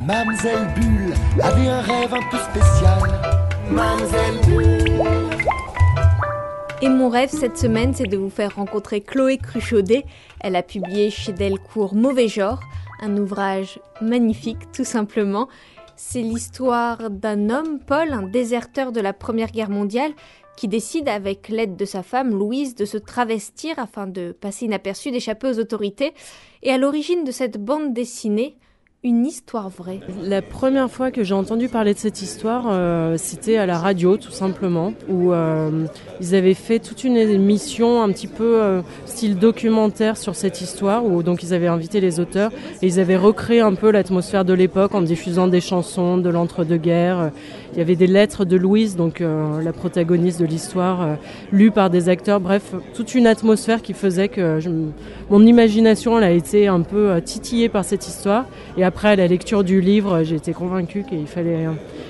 Mamselle Bulle avait un rêve un peu spécial. Mamselle Bulle. Et mon rêve cette semaine, c'est de vous faire rencontrer Chloé Cruchaudet. Elle a publié chez Delcourt Mauvais Genre, un ouvrage magnifique tout simplement. C'est l'histoire d'un homme, Paul, un déserteur de la Première Guerre mondiale, qui décide avec l'aide de sa femme Louise de se travestir afin de passer inaperçu, d'échapper aux autorités. Et à l'origine de cette bande dessinée, une histoire vraie. La première fois que j'ai entendu parler de cette histoire, euh, c'était à la radio tout simplement, où euh, ils avaient fait toute une émission un petit peu euh, style documentaire sur cette histoire, où donc ils avaient invité les auteurs et ils avaient recréé un peu l'atmosphère de l'époque en diffusant des chansons de l'entre-deux-guerres. Il y avait des lettres de Louise, donc la protagoniste de l'histoire, lues par des acteurs. Bref, toute une atmosphère qui faisait que mon imagination a été un peu titillée par cette histoire. Et après, à la lecture du livre, j'ai été convaincue qu'il fallait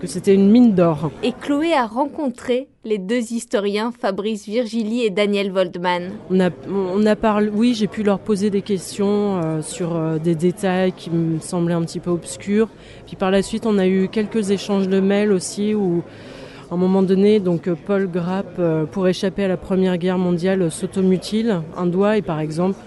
que c'était une mine d'or. Et Chloé a rencontré les deux historiens, Fabrice Virgili et Daniel Voldman. On a, on a parlé, oui, j'ai pu leur poser des questions euh, sur euh, des détails qui me semblaient un petit peu obscurs. Puis par la suite, on a eu quelques échanges de mails aussi où à un moment donné, donc Paul Grapp, euh, pour échapper à la Première Guerre mondiale, s'automutile un doigt et par exemple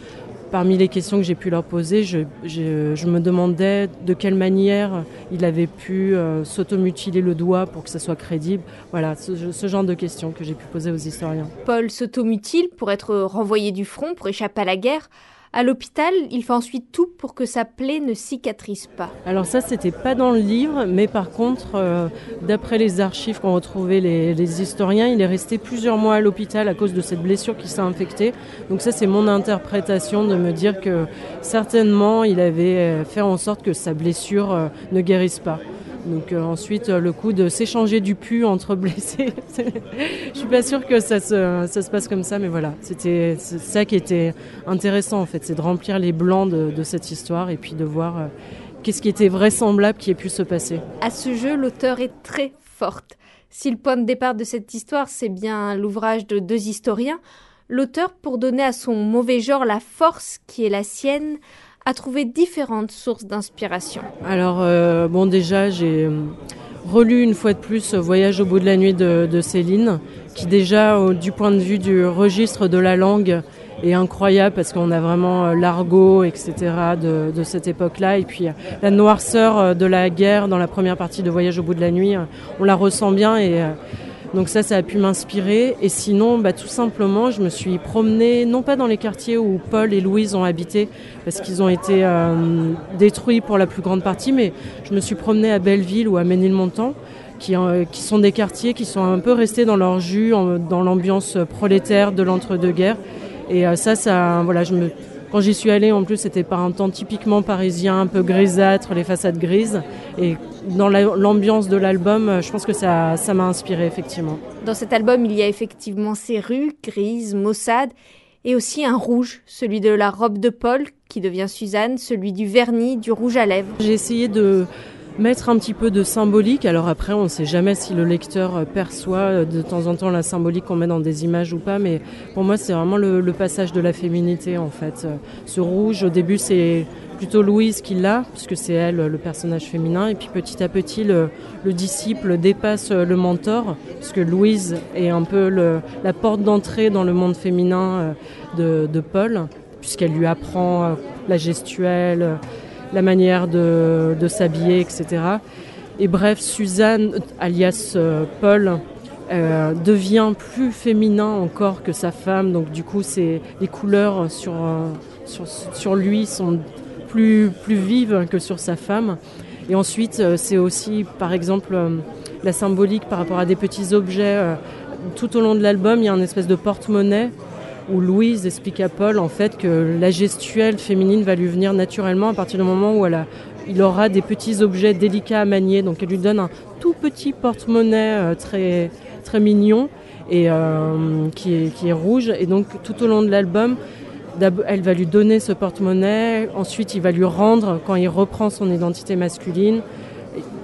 Parmi les questions que j'ai pu leur poser, je, me demandais de quelle manière il avait pu euh, s'automutiler le doigt pour que ça soit crédible. Voilà, ce, ce genre de questions que j'ai pu poser aux historiens. Paul s'automutile pour être renvoyé du front, pour échapper à la guerre. À l'hôpital, il fait ensuite tout pour que sa plaie ne cicatrise pas. Alors ça, c'était pas dans le livre, mais par contre, euh, d'après les archives qu'ont retrouvées les, historiens, il est resté plusieurs mois à l'hôpital à cause de cette blessure qui s'est infectée. Donc ça, c'est mon interprétation de me dire que certainement, il avait euh, fait en sorte que sa blessure euh, ne guérisse pas. Donc euh, ensuite, euh, le coup de s'échanger du pu entre blessés, je suis pas sûre que ça se, ça se passe comme ça, mais voilà, c'était ça qui était intéressant en fait, c'est de remplir les blancs de, de, cette histoire et puis de voir euh, qu'est-ce qui était vraisemblable qui ait pu se passer. À ce jeu, l'auteur est très forte. Si le point de départ de cette histoire, c'est bien l'ouvrage de deux historiens, l'auteur, pour donner à son mauvais genre la force qui est la sienne, a trouvé différentes sources d'inspiration. Alors, euh, bon, déjà, j'ai euh, relu une fois de plus Voyage au bout de la nuit de, Céline, qui déjà, du point de vue du registre de la langue, est incroyable parce qu'on a vraiment euh, l'argot, etc. de, de cette époque-là. Et puis la noirceur de la guerre dans la première partie de Voyage au bout de la nuit, on la ressent bien et donc ça, ça a pu m'inspirer. Et sinon, bah, tout simplement, je me suis promenée, non pas dans les quartiers où Paul et Louise ont habité, parce qu'ils ont été euh, détruits pour la plus grande partie, mais je me suis promenée à Belleville ou à Ménilmontant, qui, euh, sont des quartiers qui sont un peu restés dans leur jus, dans l'ambiance prolétaire de l'entre-deux-guerres. Et euh, ça, voilà, je me quand j'y suis allée, en plus, c'était par un temps typiquement parisien, un peu grisâtre, les façades grises. Dans l'ambiance de l'album, je pense que ça m'a inspiré, effectivement. Dans cet album, il y a effectivement ces rues grises, maussades, et aussi un rouge, celui de la robe de Paul, qui devient Suzanne, celui du vernis, du rouge à lèvres. J'ai essayé de mettre un petit peu de symbolique. Alors après, on ne sait jamais si le lecteur perçoit de temps en temps la symbolique qu'on met dans des images ou pas, mais pour moi, c'est vraiment le, le, passage de la féminité en fait. Ce rouge, au début, c'est plutôt Louise qui l'a, puisque c'est elle le personnage féminin, et puis petit à petit, le, le disciple dépasse le mentor, puisque Louise est un peu la porte d'entrée dans le monde féminin de, de Paul, puisqu'elle lui apprend la gestuelle la manière de, s'habiller, etc. Et bref, Suzanne, alias euh, Paul, euh, devient plus féminin encore que sa femme. Donc du coup, c'est les couleurs euh, sur, sur lui sont plus, vives que sur sa femme. Et ensuite, euh, c'est aussi, par exemple, euh, la symbolique par rapport à des petits objets. Euh, tout au long de l'album, il y a une espèce de porte-monnaie où Louise explique à Paul en fait que la gestuelle féminine va lui venir naturellement à partir du moment où il aura des petits objets délicats à manier. Donc elle lui donne un tout petit porte-monnaie très, très mignon et qui est rouge. Et donc tout au long de l'album, elle va lui donner ce porte-monnaie. Ensuite, il va lui rendre quand il reprend son identité masculine.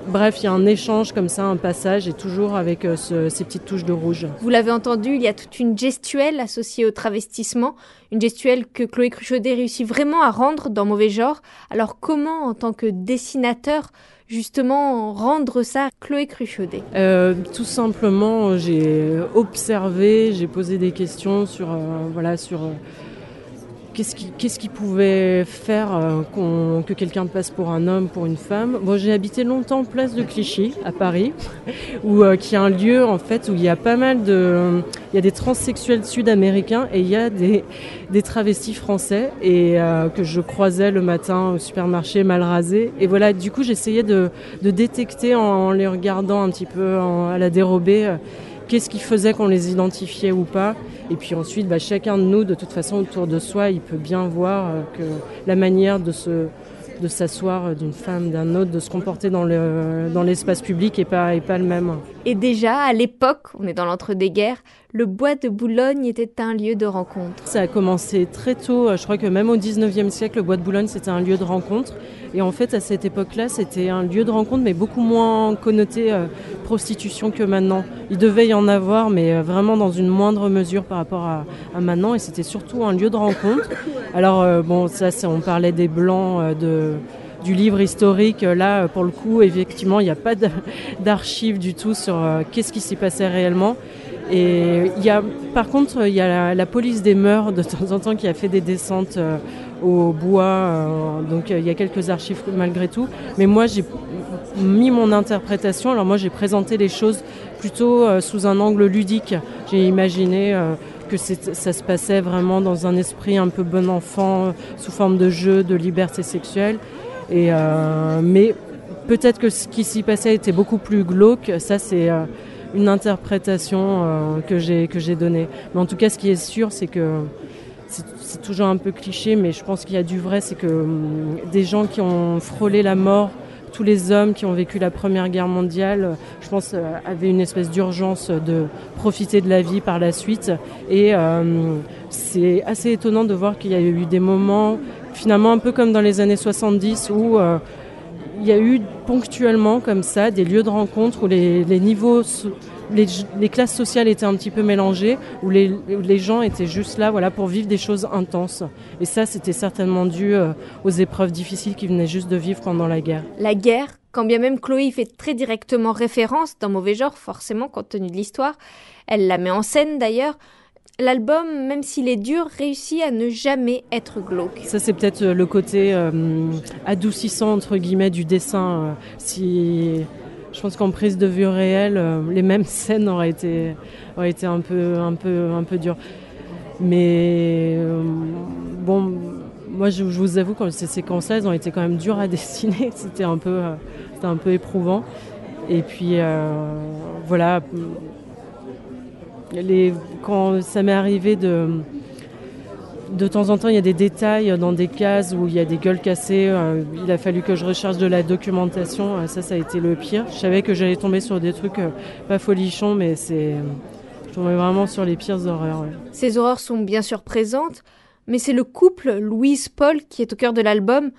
bref, il y a un échange comme ça, un passage, et toujours avec ces petites touches de rouge. Vous l'avez entendu, il y a toute une gestuelle associée au travestissement, une gestuelle que Chloé Cruchaudet réussit vraiment à rendre dans Mauvais Genre. Alors comment, en tant que dessinateur, justement rendre ça Chloé Cruchaudet? Euh, Tout simplement, j'ai observé, j'ai posé des questions sur, euh, voilà, sur euh, qu'est-ce qui, pouvait faire euh, que quelqu'un passe pour un homme, pour une femme? Bon, j'ai habité longtemps place de Clichy à Paris, où euh, qui est un lieu en fait où il y a pas mal de, il y a des transsexuels sud-américains et il y a des, travestis français et euh, que je croisais le matin au supermarché mal rasés. Et voilà, du coup, j'essayais de, de, détecter en, les regardant un petit peu à la dérobée qu'est-ce qui faisait qu'on les identifiait ou pas. Et puis ensuite, bah, chacun de nous, de toute façon, autour de soi, il peut bien voir euh, que la manière de se de s'asseoir d'une femme, d'un autre, de se comporter dans dans l'espace public est pas est pas le même. Et déjà à l'époque, on est dans l'entre-deux-guerres, le bois de Boulogne était un lieu de rencontre. Ça a commencé très tôt, je crois que même au 19e siècle, le bois de Boulogne c'était un lieu de rencontre. Et en fait, à cette époque-là, c'était un lieu de rencontre, mais beaucoup moins connoté euh, prostitution que maintenant. Il devait y en avoir, mais euh, vraiment dans une moindre mesure par rapport à, maintenant. Et c'était surtout un lieu de rencontre. Alors, euh, bon, ça, on parlait des blancs de du livre historique. Là, pour le coup, effectivement, il n'y a pas d'archives du tout sur qu'est-ce qui s'y passait réellement. Et il y a, par contre, il y a la, police des mœurs de temps en temps qui a fait des descentes au bois. Euh, donc il y a quelques archives malgré tout. Mais moi j'ai mis mon interprétation. Alors moi j'ai présenté les choses plutôt euh, sous un angle ludique. J'ai imaginé euh, que ça se passait vraiment dans un esprit un peu bon enfant, sous forme de jeu, de liberté sexuelle. Et, mais peut-être que ce qui s'y passait était beaucoup plus glauque. Ça, c'est une interprétation que j'ai que j'ai donnée. Mais en tout cas, ce qui est sûr, c'est que c'est toujours un peu cliché, mais je pense qu'il y a du vrai, c'est que hum, des gens qui ont frôlé la mort, tous les hommes qui ont vécu la Première Guerre mondiale, je pense, euh, avaient une espèce d'urgence de profiter de la vie par la suite. Et hum, c'est assez étonnant de voir qu'il y a eu des moments, finalement un peu comme dans les années 70, où euh, il y a eu ponctuellement comme ça des lieux de rencontre où les, les niveaux les, classes sociales étaient un petit peu mélangées, où les, les, gens étaient juste là voilà, pour vivre des choses intenses. Et ça, c'était certainement dû euh, aux épreuves difficiles qu'ils venaient juste de vivre pendant la guerre. La guerre, quand bien même Chloé fait très directement référence d'un mauvais genre, forcément, compte tenu de l'histoire, elle la met en scène d'ailleurs. L'album, même s'il est dur, réussit à ne jamais être glauque. Ça, c'est peut-être euh, le côté euh, adoucissant, entre guillemets, du dessin. si je pense qu'en prise de vue réelle, euh, les mêmes scènes auraient été, un, peu, un, dures. Mais euh, bon, moi je, vous avoue, quand ces séquences-là, elles ont été quand même dures à dessiner. C'était un, euh, un peu éprouvant. Et puis voilà, quand ça m'est arrivé de de temps en temps, il y a des détails dans des cases où il y a des gueules cassées. Euh, il a fallu que je recharge de la documentation. Euh, ça, ça a été le pire. Je savais que j'allais tomber sur des trucs euh, pas folichons, mais c'est. Je tombais vraiment sur les pires horreurs. Ces horreurs sont bien sûr présentes, mais c'est le couple Louise-Paul qui est au cœur de l'album.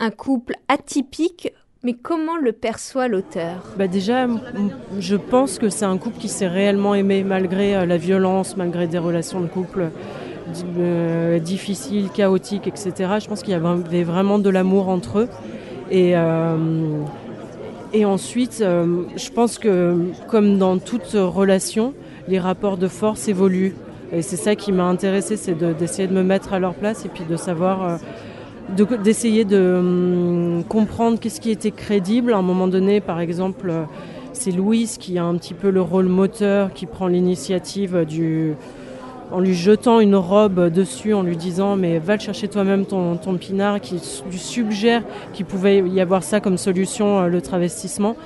Un couple atypique, mais comment le perçoit l'auteur? Bah Déjà, je pense que c'est un couple qui s'est réellement aimé malgré la violence, malgré des relations de couple euh, difficile, chaotique, etc. Je pense qu'il y avait vraiment de l'amour entre eux. Et, euh, ensuite, euh, je pense que comme dans toute relation, les rapports de force évoluent. Et c'est ça qui m'a intéressé, c'est d'essayer de, me mettre à leur place et puis de savoir, d'essayer de, hum, comprendre qu'est-ce qui était crédible. À un moment donné, par exemple, c'est Louise qui a un petit peu le rôle moteur, qui prend l'initiative du, en lui jetant une robe dessus, en lui disant mais va le chercher toi-même ton, ton pinard, qui lui suggère qu'il pouvait y avoir ça comme solution, euh, le travestissement.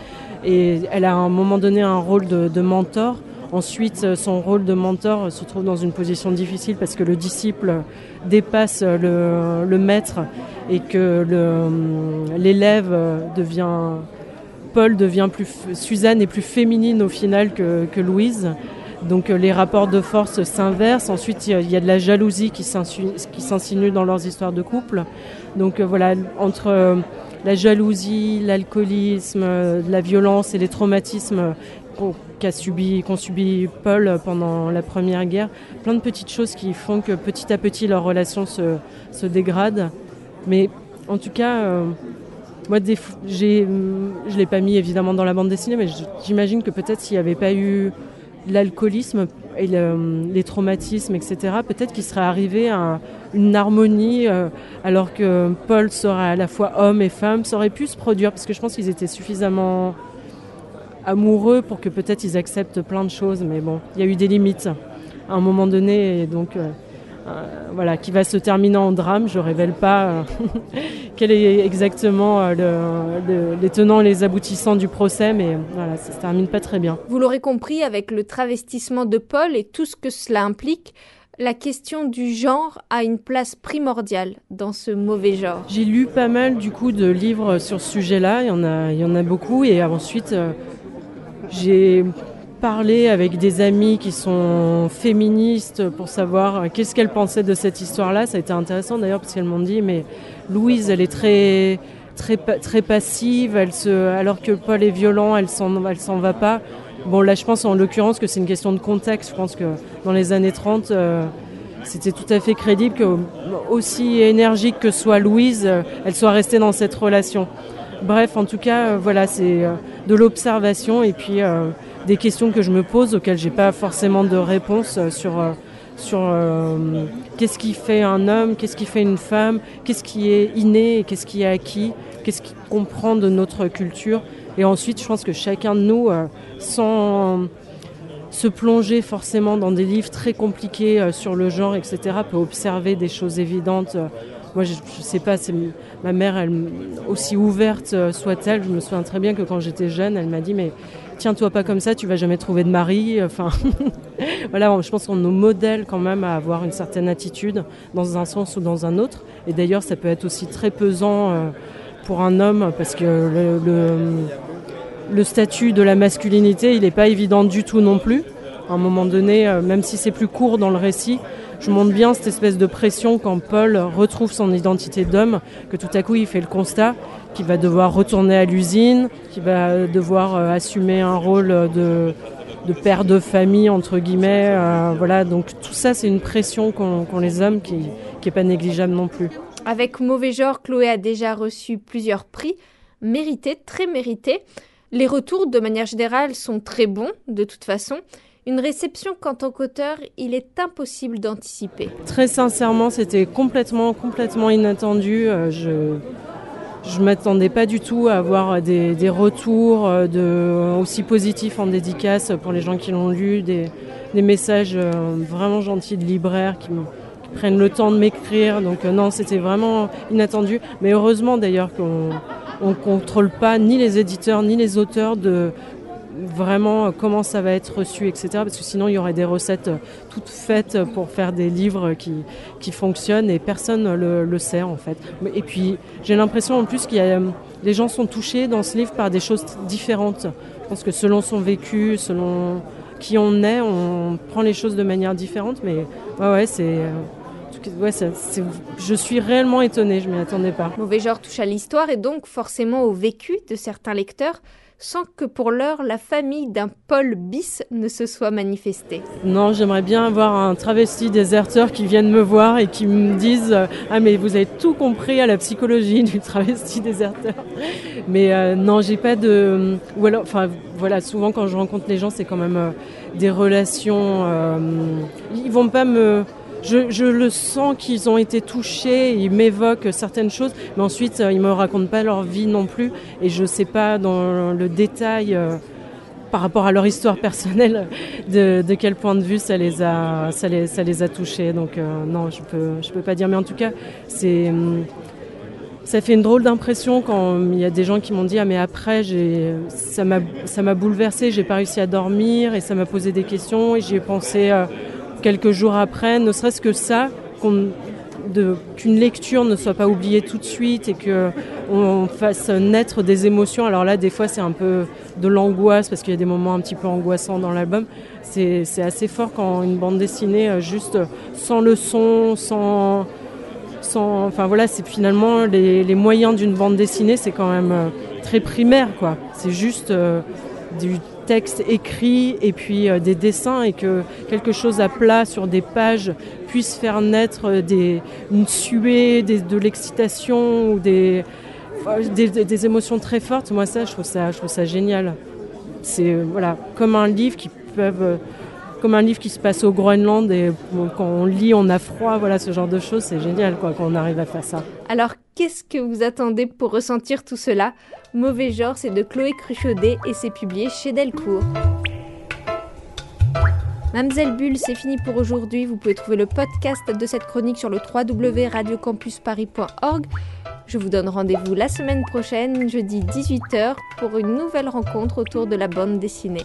Et elle a à un moment donné un rôle de, mentor. Ensuite, euh, son rôle de mentor se trouve dans une position difficile parce que le disciple dépasse le, maître et que l'élève devient Paul devient plus Suzanne est plus féminine au final que, que Louise. Donc euh, les rapports de force s'inversent. Ensuite, il y, a de la jalousie qui s'insinue dans leurs histoires de couple. Donc euh, voilà, entre euh, la jalousie, l'alcoolisme, la violence et les traumatismes qu'a subi, qu'ont subi Paul pendant la Première Guerre. Plein de petites choses qui font que petit à petit leur relation se, se dégrade. Mais en tout cas, euh, moi, je ne l'ai pas mis évidemment dans la bande dessinée, mais j'imagine que peut-être s'il n'y avait pas eu l'alcoolisme et les traumatismes, etc., peut-être qu'il serait arrivé à une harmonie, euh, alors que Paul serait à la fois homme et femme, ça aurait pu se produire, parce que je pense qu'ils étaient suffisamment amoureux pour que peut-être ils acceptent plein de choses, mais bon, il y a eu des limites à un moment donné, et donc euh, euh, voilà, qui va se terminer en drame. Je révèle pas euh, quel est exactement le, les tenants, les aboutissants du procès, mais voilà, ça se termine pas très bien. Vous l'aurez compris, avec le travestissement de Paul et tout ce que cela implique, la question du genre a une place primordiale dans ce mauvais genre. J'ai lu pas mal du coup de livres sur ce sujet-là, il y en a, il y en a beaucoup, et ensuite j'ai parlé avec des amis qui sont féministes pour savoir qu'est-ce qu'elles pensaient de cette histoire-là. Ça a été intéressant d'ailleurs parce qu'elles m'ont dit mais Louise, elle est très très très passive, elle se alors que Paul est violent, elle s'en elle s'en va pas. Bon là je pense en l'occurrence que c'est une question de contexte. Je pense que dans les années 30 euh, c'était tout à fait crédible que aussi énergique que soit Louise, euh, elle soit restée dans cette relation. Bref, en tout cas, euh, voilà, c'est euh, de l'observation et puis euh, des questions que je me pose auxquelles j'ai pas forcément de réponse sur qu'est-ce qui fait un homme, qu'est-ce qui fait une femme, qu'est-ce qui est inné qu'est-ce qui est acquis, qu'est-ce qu'il comprend de notre culture. Et ensuite, je pense que chacun de nous, sans se plonger forcément dans des livres très compliqués sur le genre, etc., peut observer des choses évidentes moi, je, ne sais pas, ma mère, aussi ouverte euh, soit-elle, je me souviens très bien que quand j'étais jeune, elle m'a dit mais tiens-toi pas comme ça, tu vas jamais trouver de mari. Enfin, voilà, je pense qu'on nos modèle quand même à avoir une certaine attitude dans un sens ou dans un autre. Et d'ailleurs, ça peut être aussi très pesant euh, pour un homme parce que le, le, statut de la masculinité, il n'est pas évident du tout non plus. À un moment donné, euh, même si c'est plus court dans le récit, je montre bien cette espèce de pression quand Paul retrouve son identité d'homme, que tout à coup il fait le constat qu'il va devoir retourner à l'usine, qu'il va devoir euh, assumer un rôle de, père de famille entre guillemets. Euh, voilà, donc tout ça c'est une pression qu'ont les hommes qui n'est pas négligeable non plus. Avec Mauvais Genre, Chloé a déjà reçu plusieurs prix, mérités, très mérités. Les retours, de manière générale, sont très bons, de toute façon. Une réception qu'en tant qu'auteur, il est impossible d'anticiper. Très sincèrement, c'était complètement, complètement inattendu. Euh, je je m'attendais pas du tout à avoir des, des, retours euh, aussi positifs en dédicace pour les gens qui l'ont lu, des, des, messages euh, vraiment gentils de libraires qui, prennent le temps de m'écrire. Donc non, c'était vraiment inattendu. Mais heureusement d'ailleurs qu'on ne contrôle pas ni les éditeurs ni les auteurs de vraiment euh, comment ça va être reçu, etc. Parce que sinon, il y aurait des recettes euh, toutes faites pour faire des livres qui, qui fonctionnent et personne ne le, sait, en fait. Et puis, j'ai l'impression en plus que euh, les gens sont touchés dans ce livre par des choses différentes. Je pense que selon son vécu, selon qui on est, on prend les choses de manière différente. Mais ouais, ouais, c'est. Ouais, je suis réellement étonnée, je m'y attendais pas. Mauvais genre touche à l'histoire et donc forcément au vécu de certains lecteurs sans que pour l'heure la famille d'un Paul bis ne se soit manifestée. Non, j'aimerais bien avoir un travesti déserteur qui vienne me voir et qui me dise Ah, mais vous avez tout compris à la psychologie du travesti déserteur. Mais euh, non, j'ai pas de. Ou alors, enfin, voilà, souvent quand je rencontre les gens, c'est quand même euh, des relations. Euh, ils vont pas me je, le sens qu'ils ont été touchés, ils m'évoquent certaines choses, mais ensuite euh, ils me racontent pas leur vie non plus, et je sais pas dans le détail euh, par rapport à leur histoire personnelle de, quel point de vue ça les a ça les, ça les a touchés. Donc euh, non, je peux peux pas dire, mais en tout cas hum, ça fait une drôle d'impression quand il y a des gens qui m'ont dit ah mais après ça m'a ça m'a bouleversé, j'ai pas réussi à dormir et ça m'a posé des questions et j'y ai pensé quelques jours après, ne serait-ce que ça, qu'une lecture ne soit pas oubliée tout de suite et qu'on fasse naître des émotions. Alors là, des fois, c'est un peu de l'angoisse parce qu'il y a des moments un petit peu angoissants dans l'album. C'est assez fort quand une bande dessinée, euh, juste sans le son, sans, sans, enfin voilà, c'est finalement les, les moyens d'une bande dessinée, c'est quand même euh, très primaire, quoi. C'est juste euh, du texte écrit et puis euh, des dessins et que quelque chose à plat sur des pages puisse faire naître des, une suée, des, de l'excitation ou des, des, des, émotions très fortes. Moi, ça, je trouve ça, je trouve ça génial. C'est voilà, comme un livre qui peuvent comme un livre qui se passe au Groenland et quand on lit, on a froid, voilà, ce genre de choses, c'est génial quoi, qu'on arrive à faire ça. Alors, qu'est-ce que vous attendez pour ressentir tout cela? Mauvais genre, c'est de Chloé Cruchaudet et c'est publié chez Delcourt. Mamselle Bulle, c'est fini pour aujourd'hui. Vous pouvez trouver le podcast de cette chronique sur le www.radiocampusparis.org. Je vous donne rendez-vous la semaine prochaine, jeudi 18h, pour une nouvelle rencontre autour de la bande dessinée.